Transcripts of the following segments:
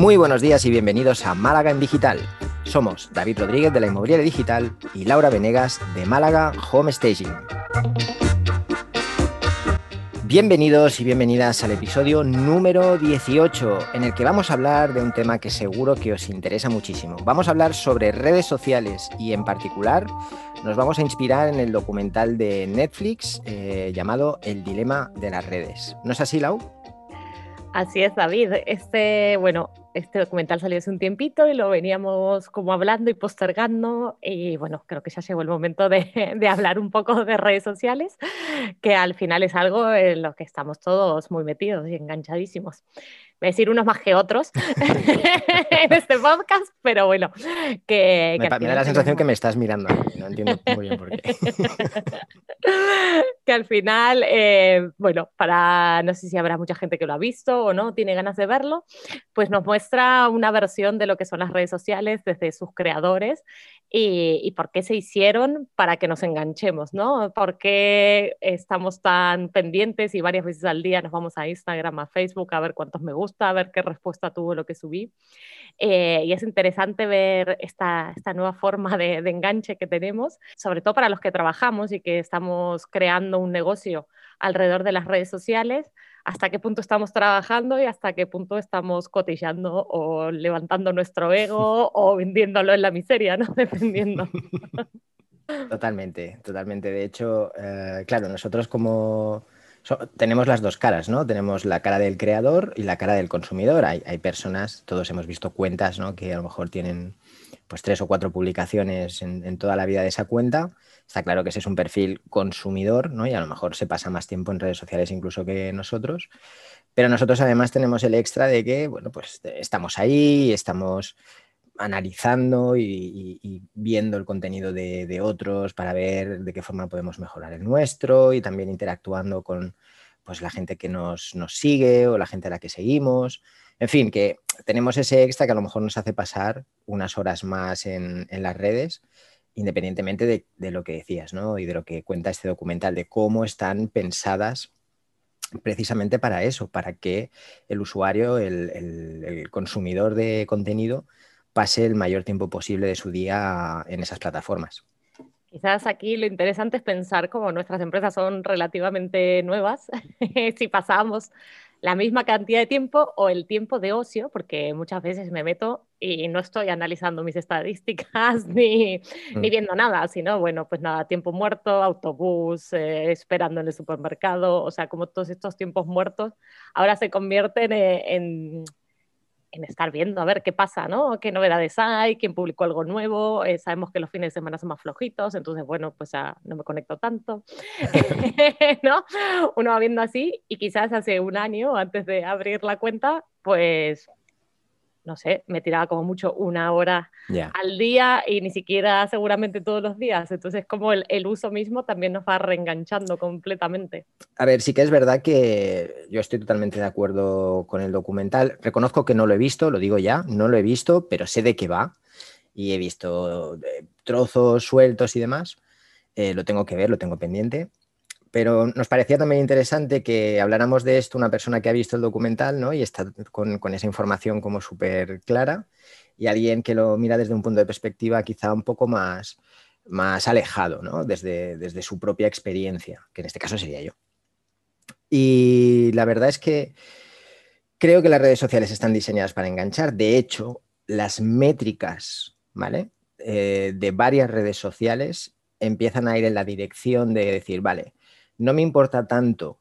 Muy buenos días y bienvenidos a Málaga en Digital. Somos David Rodríguez de la Inmobiliaria Digital y Laura Venegas de Málaga Home Staging. Bienvenidos y bienvenidas al episodio número 18, en el que vamos a hablar de un tema que seguro que os interesa muchísimo. Vamos a hablar sobre redes sociales y en particular nos vamos a inspirar en el documental de Netflix eh, llamado El dilema de las redes. ¿No es así, Lau? Así es, David. Este, bueno, este documental salió hace un tiempito y lo veníamos como hablando y postergando y bueno, creo que ya llegó el momento de, de, hablar un poco de redes sociales, que al final es algo en lo que estamos todos muy metidos y enganchadísimos voy a decir unos más que otros en este podcast, pero bueno, que... Me, da la sensación que me estás mirando, no entiendo muy bien por qué. que al final, eh, bueno, para, no sé si habrá mucha gente que lo ha visto o no, tiene ganas de verlo, pues nos muestra una versión de lo que son las redes sociales desde sus creadores y, y por qué se hicieron para que nos enganchemos, ¿no? ¿Por qué estamos tan pendientes y varias veces al día nos vamos a Instagram, a Facebook a ver cuántos me gustan? A ver qué respuesta tuvo lo que subí. Eh, y es interesante ver esta, esta nueva forma de, de, enganche que tenemos, sobre todo para los que trabajamos y que estamos creando un negocio alrededor de las redes sociales, hasta qué punto estamos trabajando y hasta qué punto estamos cotillando o levantando nuestro ego o vendiéndolo en la miseria, ¿no? Dependiendo. Totalmente, totalmente. De hecho, eh, claro, nosotros como tenemos las dos caras, ¿no? Tenemos la cara del creador y la cara del consumidor. Hay, hay personas, todos hemos visto cuentas, ¿no? Que a lo mejor tienen pues tres o cuatro publicaciones en, en, toda la vida de esa cuenta. Está claro que ese es un perfil consumidor, ¿no? Y a lo mejor se pasa más tiempo en redes sociales incluso que nosotros. Pero nosotros además tenemos el extra de que, bueno, pues estamos ahí, estamos analizando y, viendo el contenido de, otros para ver de qué forma podemos mejorar el nuestro y también interactuando con pues, la gente que nos, nos, sigue o la gente a la que seguimos. En fin, que tenemos ese extra que a lo mejor nos hace pasar unas horas más en, en las redes, independientemente de, lo que decías ¿no? y de lo que cuenta este documental, de cómo están pensadas precisamente para eso, para que el usuario, el, el consumidor de contenido, pase el mayor tiempo posible de su día en esas plataformas. Quizás aquí lo interesante es pensar cómo nuestras empresas son relativamente nuevas, si pasamos la misma cantidad de tiempo o el tiempo de ocio, porque muchas veces me meto y no estoy analizando mis estadísticas ni, mm. ni viendo nada, sino, bueno, pues nada, tiempo muerto, autobús, eh, esperando en el supermercado, o sea, como todos estos tiempos muertos ahora se convierten en, en en estar viendo a ver qué pasa, ¿no? ¿Qué novedades hay? ¿Quién publicó algo nuevo? Eh, sabemos que los fines de semana son más flojitos, entonces, bueno, pues ya no me conecto tanto, ¿no? Uno va viendo así y quizás hace un año, antes de abrir la cuenta, pues no sé, me tiraba como mucho una hora yeah. al día y ni siquiera seguramente todos los días. Entonces, como el, el, uso mismo también nos va reenganchando completamente. A ver, sí que es verdad que yo estoy totalmente de acuerdo con el documental. Reconozco que no lo he visto, lo digo ya, no lo he visto, pero sé de qué va y he visto eh, trozos sueltos y demás. Eh, lo tengo que ver, lo tengo pendiente pero nos parecía también interesante que habláramos de esto una persona que ha visto el documental ¿no? y está con, esa información como súper clara y alguien que lo mira desde un punto de perspectiva quizá un poco más, más alejado, ¿no? desde, desde su propia experiencia, que en este caso sería yo. Y la verdad es que creo que las redes sociales están diseñadas para enganchar. De hecho, las métricas ¿vale? Eh, de varias redes sociales empiezan a ir en la dirección de decir, vale, no me importa tanto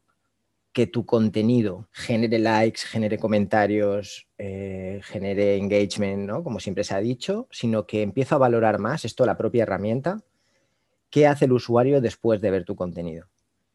que tu contenido genere likes, genere comentarios, eh, genere engagement, ¿no? como siempre se ha dicho, sino que empiezo a valorar más, esto la propia herramienta, qué hace el usuario después de ver tu contenido.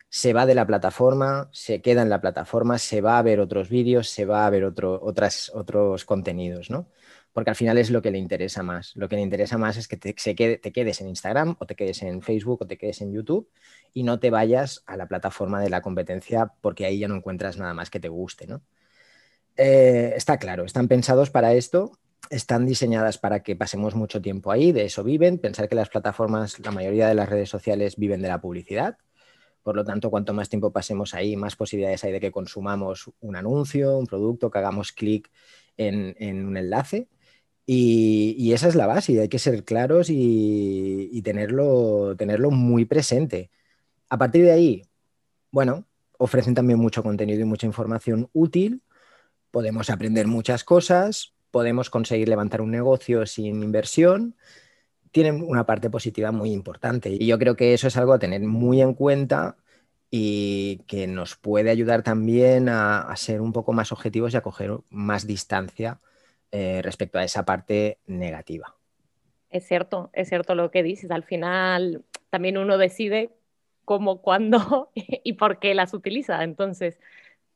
Se va de la plataforma, se queda en la plataforma, se va a ver otros vídeos, se va a ver otros contenidos, ¿no? Porque al final es lo que le interesa más. Lo que le interesa más es que te, se quede, te quedes en Instagram o te quedes en Facebook o te quedes en YouTube y no te vayas a la plataforma de la competencia porque ahí ya no encuentras nada más que te guste. ¿no? Eh, está claro, están pensados para esto, están diseñadas para que pasemos mucho tiempo ahí, de eso viven. Pensar que las plataformas, la mayoría de las redes sociales viven de la publicidad. Por lo tanto, cuanto más tiempo pasemos ahí, más posibilidades hay de que consumamos un anuncio, un producto, que hagamos clic en, un enlace. Y, esa es la base, y hay que ser claros y, tenerlo, tenerlo muy presente. A partir de ahí, bueno, ofrecen también mucho contenido y mucha información útil, podemos aprender muchas cosas, podemos conseguir levantar un negocio sin inversión, tienen una parte positiva muy importante. Y yo creo que eso es algo a tener muy en cuenta y que nos puede ayudar también a, ser un poco más objetivos y a coger más distancia eh, respecto a esa parte negativa. Es cierto, es cierto lo que dices. Al final también uno decide cómo, cuándo y por qué las utiliza. Entonces,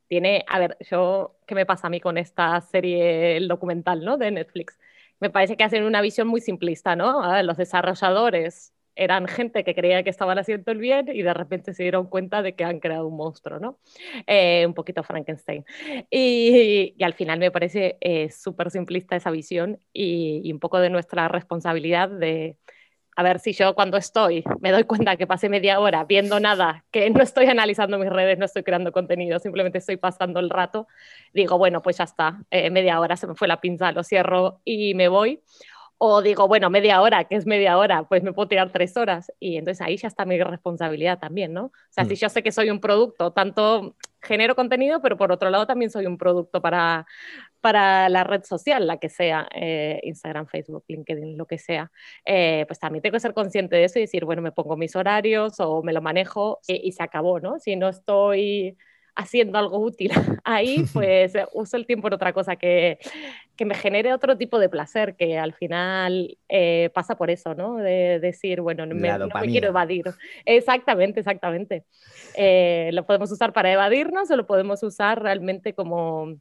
tiene, a ver, yo, ¿qué me pasa a mí con esta serie, el documental, ¿no? De Netflix? Me parece que hacen una visión muy simplista, ¿no? los desarrolladores eran gente que creía que estaban haciendo el bien y de repente se dieron cuenta de que han creado un monstruo, ¿no? Eh, un poquito Frankenstein. Y, al final me parece eh, súper simplista esa visión y, y, un poco de nuestra responsabilidad de, a ver si yo cuando estoy me doy cuenta que pasé media hora viendo nada, que no estoy analizando mis redes, no estoy creando contenido, simplemente estoy pasando el rato, digo, bueno, pues ya está, eh, media hora se me fue la pinza, lo cierro y me voy. O digo, bueno, media hora, que es media hora, pues me puedo tirar tres horas. Y entonces ahí ya está mi responsabilidad también, ¿no? O sea, si mm. yo sé que soy un producto, tanto genero contenido, pero por otro lado también soy un producto para, para la red social, la que sea, eh, Instagram, Facebook, LinkedIn, lo que sea, eh, pues también tengo que ser consciente de eso y decir, bueno, me pongo mis horarios o me lo manejo y, y se acabó, ¿no? Si no estoy haciendo algo útil ahí, pues eh, uso el tiempo en otra cosa que, que me genere otro tipo de placer, que al final eh, pasa por eso, ¿no? De decir, bueno, no me, quiero evadir. Exactamente, exactamente. Eh, lo podemos usar para evadirnos o lo podemos usar realmente como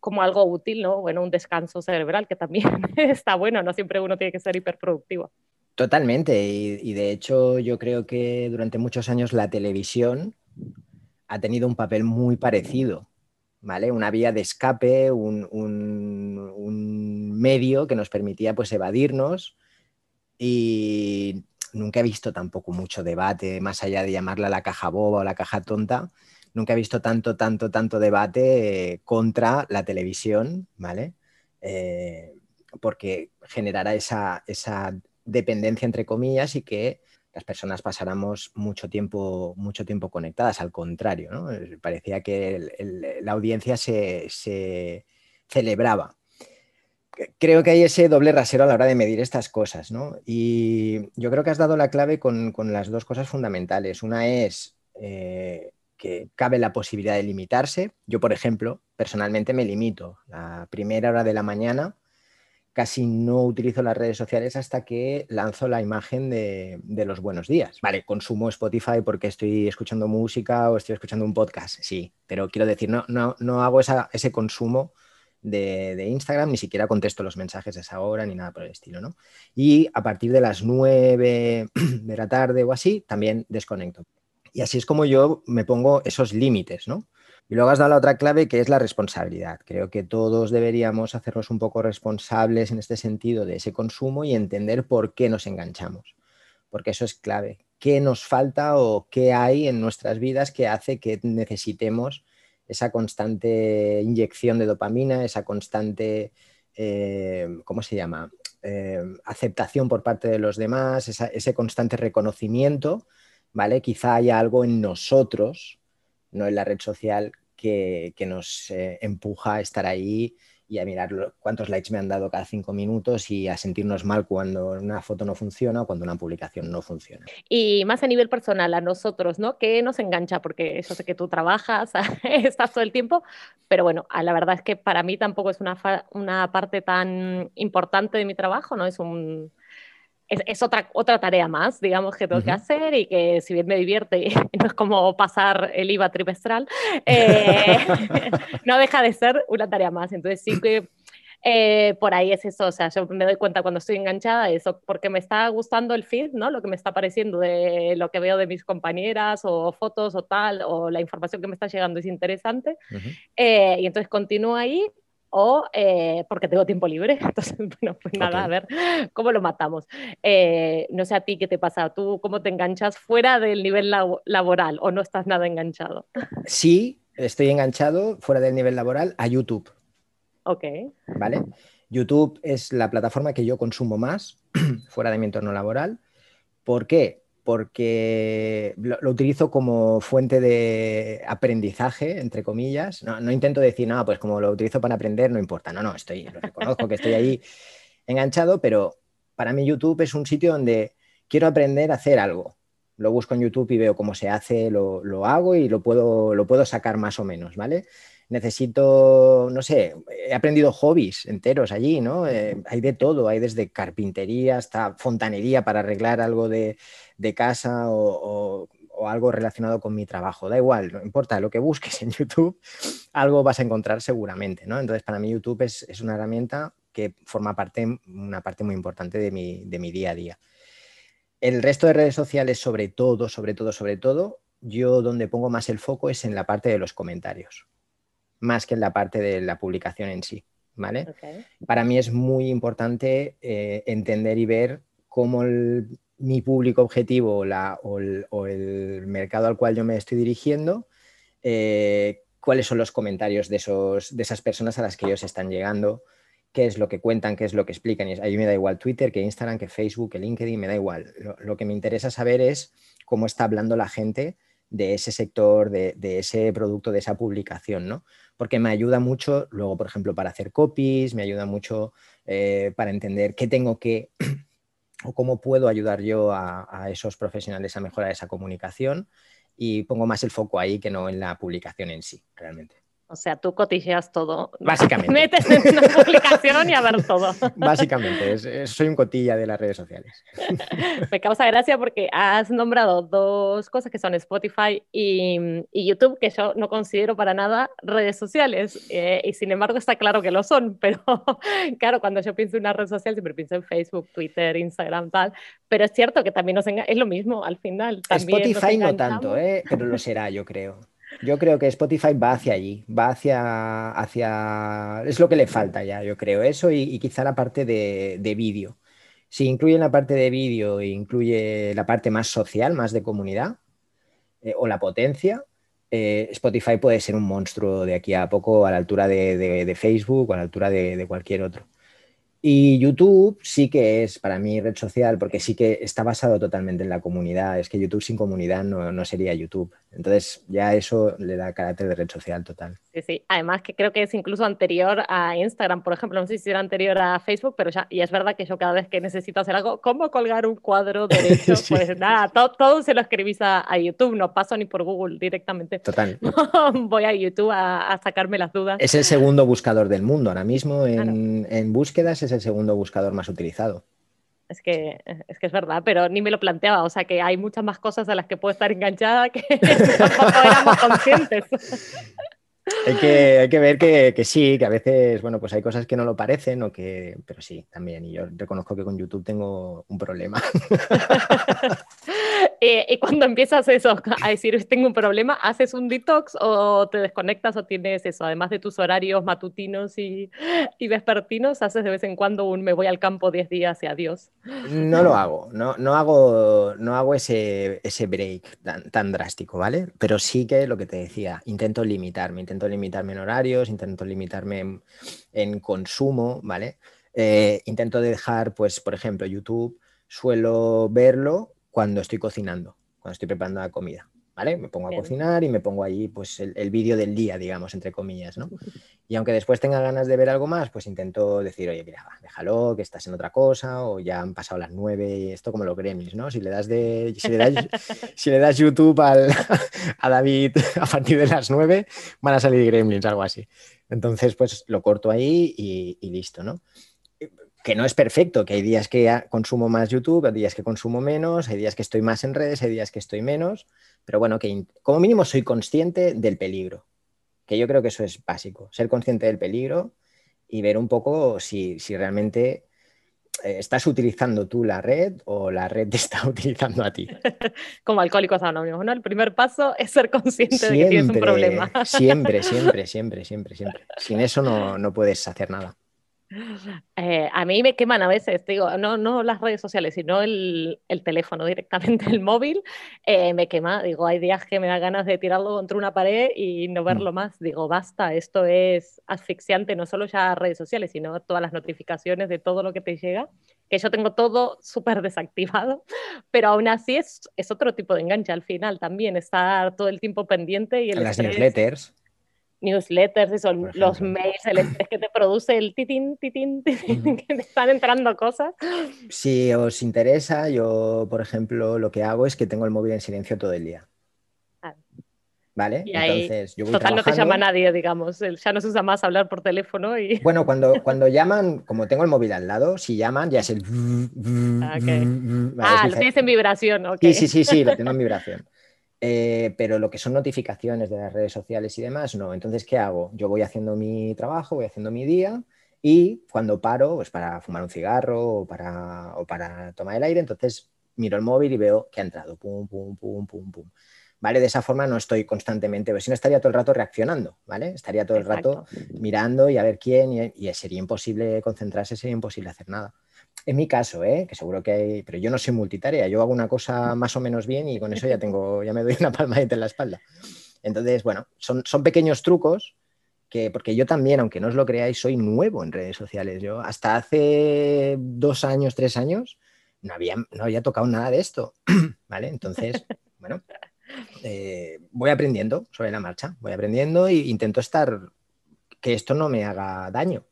como algo útil, ¿no? Bueno, un descanso cerebral que también está bueno, no siempre uno tiene que ser hiperproductivo. Totalmente, y, y de hecho yo creo que durante muchos años la televisión ha tenido un papel muy parecido, ¿vale? Una vía de escape, un, medio que nos permitía pues evadirnos y nunca he visto tampoco mucho debate, más allá de llamarla la caja boba o la caja tonta, nunca he visto tanto, tanto, tanto debate eh, contra la televisión, ¿vale? Eh, porque generará esa, esa dependencia entre comillas y que las personas pasáramos mucho tiempo, mucho tiempo conectadas, al contrario, ¿no? Eh, parecía que la audiencia se, celebraba. Creo que hay ese doble rasero a la hora de medir estas cosas, ¿no? Y yo creo que has dado la clave con, las dos cosas fundamentales. Una es eh, que cabe la posibilidad de limitarse. Yo, por ejemplo, personalmente me limito. La primera hora de la mañana casi no utilizo las redes sociales hasta que lanzo la imagen de, los buenos días. Vale, consumo Spotify porque estoy escuchando música o estoy escuchando un podcast, sí, pero quiero decir, no, no, no hago ese consumo de, Instagram, ni siquiera contesto los mensajes a esa hora ni nada por el estilo, ¿no? Y a partir de las 9 de la tarde o así, también desconecto. Y así es como yo me pongo esos límites, ¿no? Y luego has dado la otra clave que es la responsabilidad. Creo que todos deberíamos hacernos un poco responsables en este sentido de ese consumo y entender por qué nos enganchamos, porque eso es clave. ¿Qué nos falta o qué hay en nuestras vidas que hace que necesitemos esa constante inyección de dopamina, esa constante, eh, ¿cómo se llama? Eh, aceptación por parte de los demás, ese constante reconocimiento, ¿vale? Quizá haya algo en nosotros no en la red social que, nos eh, empuja a estar ahí y a mirar cuántos likes me han dado cada cinco minutos y a sentirnos mal cuando una foto no funciona o cuando una publicación no funciona. Y más a nivel personal, a nosotros, ¿no? ¿Qué nos engancha? Porque eso sé que tú trabajas, estás todo el tiempo, pero bueno, la verdad es que para mí tampoco es una, una parte tan importante de mi trabajo, ¿no? Es un es, otra, otra tarea más, digamos, que tengo que hacer y que si bien me divierte, no es como pasar el IVA trimestral, eh, no deja de ser una tarea más. Entonces sí que eh, por ahí es eso, o sea, yo me doy cuenta cuando estoy enganchada de eso, porque me está gustando el feed, ¿no? Lo que me está pareciendo de lo que veo de mis compañeras o fotos o tal, o la información que me está llegando es interesante. Eh, y entonces continúo ahí o eh, porque tengo tiempo libre. Entonces, bueno, pues nada, a ver cómo lo matamos. Eh, no sé a ti qué te pasa, tú cómo te enganchas fuera del nivel laboral o no estás nada enganchado. Sí, estoy enganchado fuera del nivel laboral a YouTube. Ok. ¿Vale? YouTube es la plataforma que yo consumo más fuera de mi entorno laboral. ¿Por qué? Porque lo, utilizo como fuente de aprendizaje, entre comillas. No, intento decir, no, pues como lo utilizo para aprender, no importa. No, no, estoy, lo reconozco que estoy ahí enganchado, pero para mí YouTube es un sitio donde quiero aprender a hacer algo. Lo busco en YouTube y veo cómo se hace, lo, lo hago y lo puedo, lo puedo sacar más o menos, ¿vale? Necesito, no sé, he aprendido hobbies enteros allí, ¿no? Eh, hay de todo, hay desde carpintería hasta fontanería para arreglar algo de, casa o, algo relacionado con mi trabajo. Da igual, no importa lo que busques en YouTube, algo vas a encontrar seguramente, ¿no? Entonces, para mí YouTube es, una herramienta que forma parte, una parte muy importante de mi, de mi día a día. El resto de redes sociales, sobre todo, sobre todo, sobre todo, yo donde pongo más el foco es en la parte de los comentarios más que en la parte de la publicación en sí. ¿vale? Para mí es muy importante eh, entender y ver cómo mi público objetivo o, el, mercado al cual yo me estoy dirigiendo, eh, cuáles son los comentarios de, esos, de esas personas a las que ellos están llegando, qué es lo que cuentan, qué es lo que explican. Y ahí me da igual Twitter, que Instagram, que Facebook, que LinkedIn, me da igual. Lo, que me interesa saber es cómo está hablando la gente de ese sector, de, ese producto, de esa publicación, ¿no? porque me ayuda mucho luego, por ejemplo, para hacer copies, me ayuda mucho eh, para entender qué tengo que o cómo puedo ayudar yo a, esos profesionales a mejorar esa comunicación y pongo más el foco ahí que no en la publicación en sí, realmente. O sea, tú cotilleas todo. Básicamente. Metes en una publicación y a ver todo. Básicamente, soy un cotilla de las redes sociales. Me causa gracia porque has nombrado dos cosas que son Spotify y, YouTube, que yo no considero para nada redes sociales. Eh, y sin embargo está claro que lo son, pero claro, cuando yo pienso en una red social siempre pienso en Facebook, Twitter, Instagram, tal. Pero es cierto que también nos es lo mismo al final. Spotify no tanto, ¿eh? pero lo será, yo creo. Yo creo que Spotify va hacia allí, va hacia, hacia... Es lo que le falta ya, yo creo, eso y, quizá la parte de, vídeo. Si incluye la parte de vídeo e incluye la parte más social, más de comunidad, eh, o la potencia, eh, Spotify puede ser un monstruo de aquí a poco a la altura de, Facebook o a la altura de cualquier otro. Y YouTube sí que es para mí red social porque sí que está basado totalmente en la comunidad. Es que YouTube sin comunidad no, no, sería YouTube. Entonces ya eso le da carácter de red social total. Sí, sí. Además que creo que es incluso anterior a Instagram, por ejemplo. No sé si era anterior a Facebook, pero ya, y es verdad que yo cada vez que necesito hacer algo, ¿cómo colgar un cuadro derecho? Pues nada, todo, se lo escribís a, YouTube, no paso ni por Google directamente. Total. Voy a YouTube a, sacarme las dudas. Es el segundo buscador del mundo ahora mismo en, en búsquedas, es el segundo buscador más utilizado. Es que, es que es verdad, pero ni me lo planteaba. O sea que hay muchas más cosas a las que puedo estar enganchada que tampoco éramos conscientes. Hay que, hay que ver que, que, sí, que a veces, bueno, pues hay cosas que no lo parecen, o que, pero sí, también. Y yo reconozco que con YouTube tengo un problema. Eh, y cuando empiezas eso, a decir, tengo un problema, ¿haces un detox o te desconectas o tienes eso? Además de tus horarios matutinos y, y vespertinos, ¿haces de vez en cuando un me voy al campo 10 días y adiós? No lo hago, no, no hago, no hago ese, ese break tan, tan drástico, ¿vale? Pero sí que lo que te decía, intento limitarme, intento limitarme en horarios, intento limitarme en, consumo, ¿vale? Eh, intento dejar, pues, por ejemplo, YouTube, suelo verlo cuando estoy cocinando, cuando estoy preparando la comida. ¿Vale? Me pongo a cocinar y me pongo ahí pues el, vídeo del día, digamos, entre comillas, ¿no? Y aunque después tenga ganas de ver algo más, pues intento decir, oye, mira, déjalo, que estás en otra cosa, o ya han pasado las nueve, y esto como los gremlins, ¿no? Si le das de, si le das, si le das YouTube al, a David a partir de las nueve, van a salir gremlins, algo así. Entonces, pues lo corto ahí y, y listo, ¿no? que no es perfecto, que hay días que consumo más YouTube, hay días que consumo menos, hay días que estoy más en redes, hay días que estoy menos, pero bueno, que como mínimo soy consciente del peligro, que yo creo que eso es básico, ser consciente del peligro y ver un poco si, realmente eh, estás utilizando tú la red o la red te está utilizando a ti. Como alcohólicos anónimos, ¿no? El primer paso es ser consciente de que tienes un problema. siempre, siempre, siempre, siempre, siempre. Sin eso no, no puedes hacer nada. Eh, a mí me queman a veces, digo, no, no las redes sociales, sino el, el teléfono directamente, el móvil, eh, me quema. Digo, hay días que me da ganas de tirarlo contra una pared y no mm. verlo más. Digo, basta, esto es asfixiante, no solo ya redes sociales, sino todas las notificaciones de todo lo que te llega, que yo tengo todo súper desactivado, pero aún así es, es otro tipo de enganche al final también, estar todo el tiempo pendiente y el Las newsletters newsletters y son los mails, el estrés que te produce el titín, titín, titín, que te están entrando cosas. Si os interesa, yo, por ejemplo, lo que hago es que tengo el móvil en silencio todo el día. Ah. ¿Vale? Entonces, yo voy Total, no te llama nadie, digamos. Ya no se usa más hablar por teléfono y... Bueno, cuando, cuando llaman, como tengo el móvil al lado, si llaman ya es el... Ah, ah lo tienes en vibración, ok. Sí, sí, sí, sí, lo tengo en vibración. Eh, pero lo que son notificaciones de las redes sociales y demás, no. Entonces, ¿qué hago? Yo voy haciendo mi trabajo, voy haciendo mi día y cuando paro, pues para fumar un cigarro o para, o para tomar el aire, entonces miro el móvil y veo que ha entrado, pum, pum, pum, pum, pum. ¿Vale? De esa forma no estoy constantemente, pues si no estaría todo el rato reaccionando, ¿vale? Estaría todo el rato mirando y a ver quién y, y sería imposible concentrarse, sería imposible hacer nada. En mi caso, ¿eh? que seguro que hay, pero yo no soy multitarea, yo hago una cosa más o menos bien y con eso ya tengo, ya me doy una palmadita en la espalda. Entonces, bueno, son, son pequeños trucos que, porque yo también, aunque no os lo creáis, soy nuevo en redes sociales. Yo hasta hace dos años, tres años, no había, no había tocado nada de esto, ¿vale? Entonces, bueno, eh, voy aprendiendo sobre la marcha, voy aprendiendo e intento estar, que esto no me haga daño.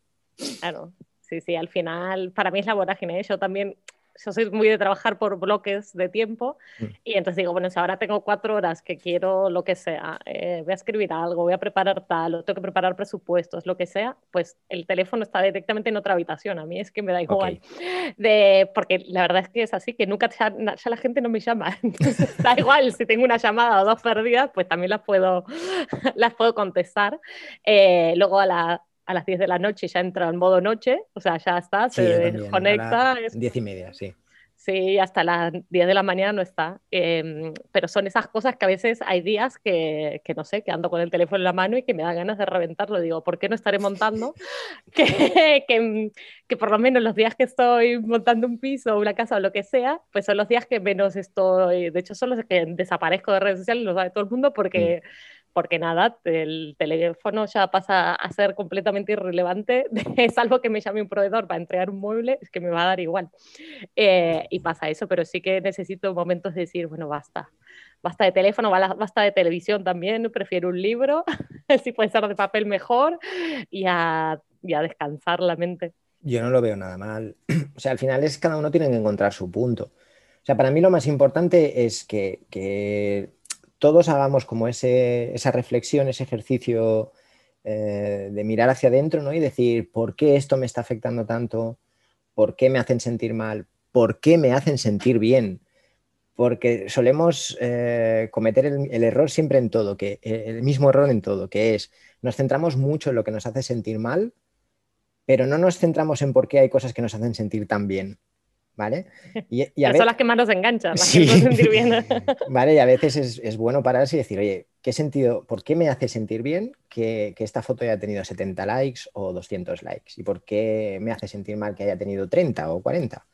Claro, sí, sí, al final para mí es la vorágine. ¿eh? Yo también, yo soy muy de trabajar por bloques de tiempo mm. y entonces digo, bueno, si ahora tengo cuatro horas que quiero lo que sea, eh, voy a escribir algo, voy a preparar tal, o tengo que preparar presupuestos, lo que sea, pues el teléfono está directamente en otra habitación. A mí es que me da igual. De, porque la verdad es que es así, que nunca ya, la gente no me llama. Entonces da igual, si tengo una llamada o dos perdidas, pues también las puedo, las puedo contestar. Eh, luego a la a las 10 de la noche ya entra en modo noche, o sea, ya está, se desconecta. 10 y media, sí. Sí, hasta las 10 de la mañana no está. Em, pero son esas cosas que a veces hay días que, que, no sé, que ando con el teléfono en la mano y que me da ganas de reventarlo. Digo, ¿por qué no estaré montando? que, que, que, por lo menos los días que estoy montando un piso o una casa o lo que sea, pues son los días que menos estoy. De hecho, son los que desaparezco de redes sociales, lo sabe todo el mundo, porque. Mm porque nada, el teléfono ya pasa a ser completamente irrelevante, es algo que me llame un proveedor para entregar un mueble, es que me va a dar igual. Eh, y pasa eso, pero sí que necesito momentos de decir, bueno, basta, basta de teléfono, basta de televisión también, prefiero un libro, si puede ser de papel mejor, y a, descansar la mente. Yo no lo veo nada mal. O sea, al final es cada uno tiene que encontrar su punto. O sea, para mí lo más importante es que, que todos hagamos como ese, esa reflexión, ese ejercicio eh, de mirar hacia adentro ¿no? y decir, ¿por qué esto me está afectando tanto? ¿Por qué me hacen sentir mal? ¿Por qué me hacen sentir bien? Porque solemos eh, cometer el, error siempre en todo, que, el mismo error en todo, que es, nos centramos mucho en lo que nos hace sentir mal, pero no nos centramos en por qué hay cosas que nos hacen sentir tan bien. ¿Vale? Y, son las que más nos enganchan, las que sentir bien. vale, y a veces es, bueno pararse y decir, oye, ¿qué sentido, por qué me hace sentir bien que, esta foto haya tenido 70 likes o 200 likes? ¿Y por qué me hace sentir mal que haya tenido 30 o 40?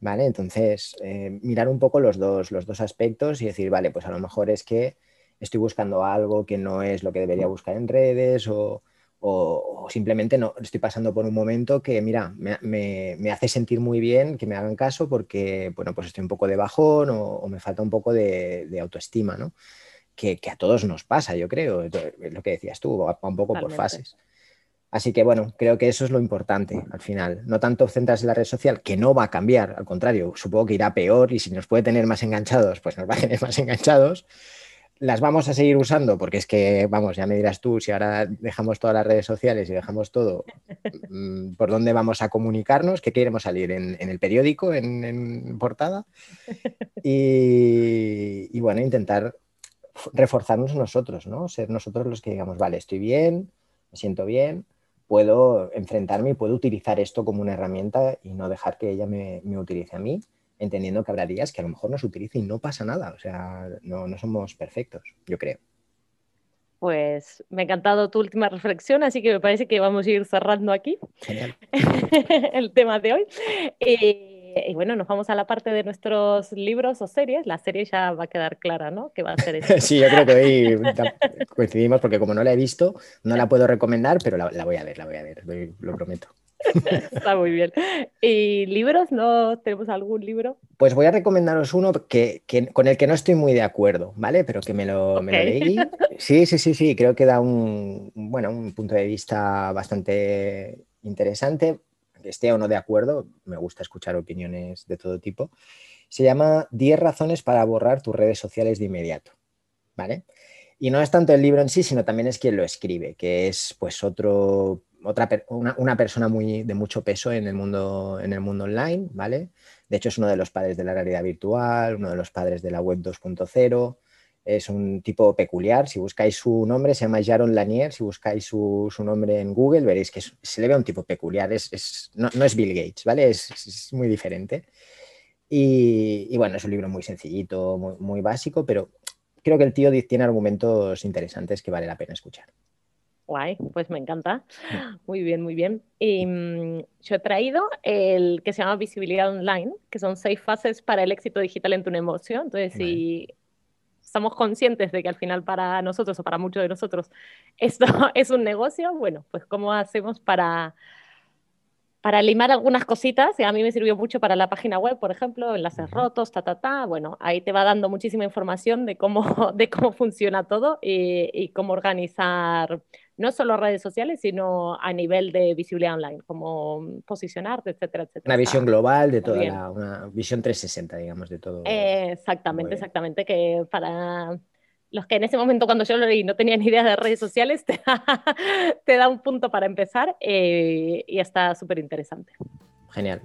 ¿Vale? Entonces, eh, mirar un poco los dos, los dos aspectos y decir, vale, pues a lo mejor es que estoy buscando algo que no es lo que debería buscar en redes o o, simplemente no estoy pasando por un momento que, mira, me, hace sentir muy bien que me hagan caso porque, bueno, pues estoy un poco de bajón o, me falta un poco de, autoestima, ¿no? Que, a todos nos pasa, yo creo, lo que decías tú, va un poco por fases. Así que bueno, creo que eso es lo importante al final. No tanto centrarse en la red social, que no va a cambiar, al contrario, supongo que irá peor y si nos puede tener más enganchados, pues nos va a tener más enganchados las vamos a seguir usando porque es que, vamos, ya me dirás tú, si ahora dejamos todas las redes sociales y dejamos todo, mm, ¿por dónde vamos a comunicarnos? ¿Qué queremos salir? ¿En, el periódico, en, portada? Y, bueno, intentar reforzarnos nosotros, ¿no? Ser nosotros los que digamos, vale, estoy bien, me siento bien, puedo enfrentarme y puedo utilizar esto como una herramienta y no dejar que ella me, me utilice a mí entendiendo que habrá días que a lo mejor nos utilice y no pasa nada. O sea, no, somos perfectos, yo creo. Pues me ha encantado tu última reflexión, así que me parece que vamos a ir cerrando aquí el tema de hoy. Eh, y bueno, nos vamos a la parte de nuestros libros o series. La serie ya va a quedar clara, ¿no? Que va a ser eso. sí, yo creo que hoy coincidimos porque como no la he visto, no la puedo recomendar, pero la, voy a ver, la voy a ver, lo prometo. Está muy bien. ¿Y libros? ¿No tenemos algún libro? Pues voy a recomendaros uno que, con el que no estoy muy de acuerdo, ¿vale? Pero que me lo, me lo, leí. Sí, sí, sí, sí, creo que da un, bueno, un punto de vista bastante interesante que esté o no de acuerdo, me gusta escuchar opiniones de todo tipo, se llama 10 razones para borrar tus redes sociales de inmediato, ¿vale? Y no es tanto el libro en sí, sino también es quien lo escribe, que es pues otro, otra, una, persona muy, de mucho peso en el, mundo, en el mundo online, ¿vale? De hecho es uno de los padres de la realidad virtual, uno de los padres de la web 2.0, es un tipo peculiar. Si buscáis su nombre, se llama Jaron Lanier. Si buscáis su, nombre en Google, veréis que se le ve un tipo peculiar. Es, no, es Bill Gates, ¿vale? Es, muy diferente. Y, bueno, es un libro muy sencillito, muy, básico, pero creo que el tío tiene argumentos interesantes que vale la pena escuchar. Guay, pues me encanta. Muy bien, muy bien. Y, mm, yo he traído el que se llama Visibilidad Online, que son seis fases para el éxito digital en tu negocio. Entonces, si somos conscientes de que al final para nosotros o para muchos de nosotros esto es un negocio, bueno, pues cómo hacemos para, para limar algunas cositas, y a mí me sirvió mucho para la página web, por ejemplo, enlaces rotos, ta, ta, ta, bueno, ahí te va dando muchísima información de cómo, de cómo funciona todo y, y cómo organizar no solo redes sociales, sino a nivel de visibilidad online, como posicionarte, etcétera, etcétera. Una visión global de toda la, una visión 360, digamos, de todo. exactamente, exactamente, que para los que en ese momento cuando yo lo leí no tenían idea de redes sociales, te da, un punto para empezar eh, y está súper interesante. Genial.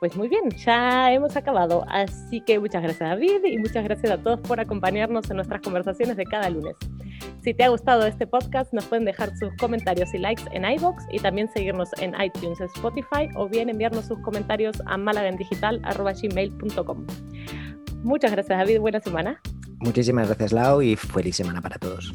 Pues muy bien, ya hemos acabado. Así que muchas gracias David y muchas gracias a todos por acompañarnos en nuestras conversaciones de cada lunes. Si te ha gustado este podcast, nos pueden dejar sus comentarios y likes en iBox y también seguirnos en iTunes, Spotify o bien enviarnos sus comentarios a malagendigital.gmail.com. Muchas gracias David, buena semana. Muchísimas gracias Lau y feliz semana para todos.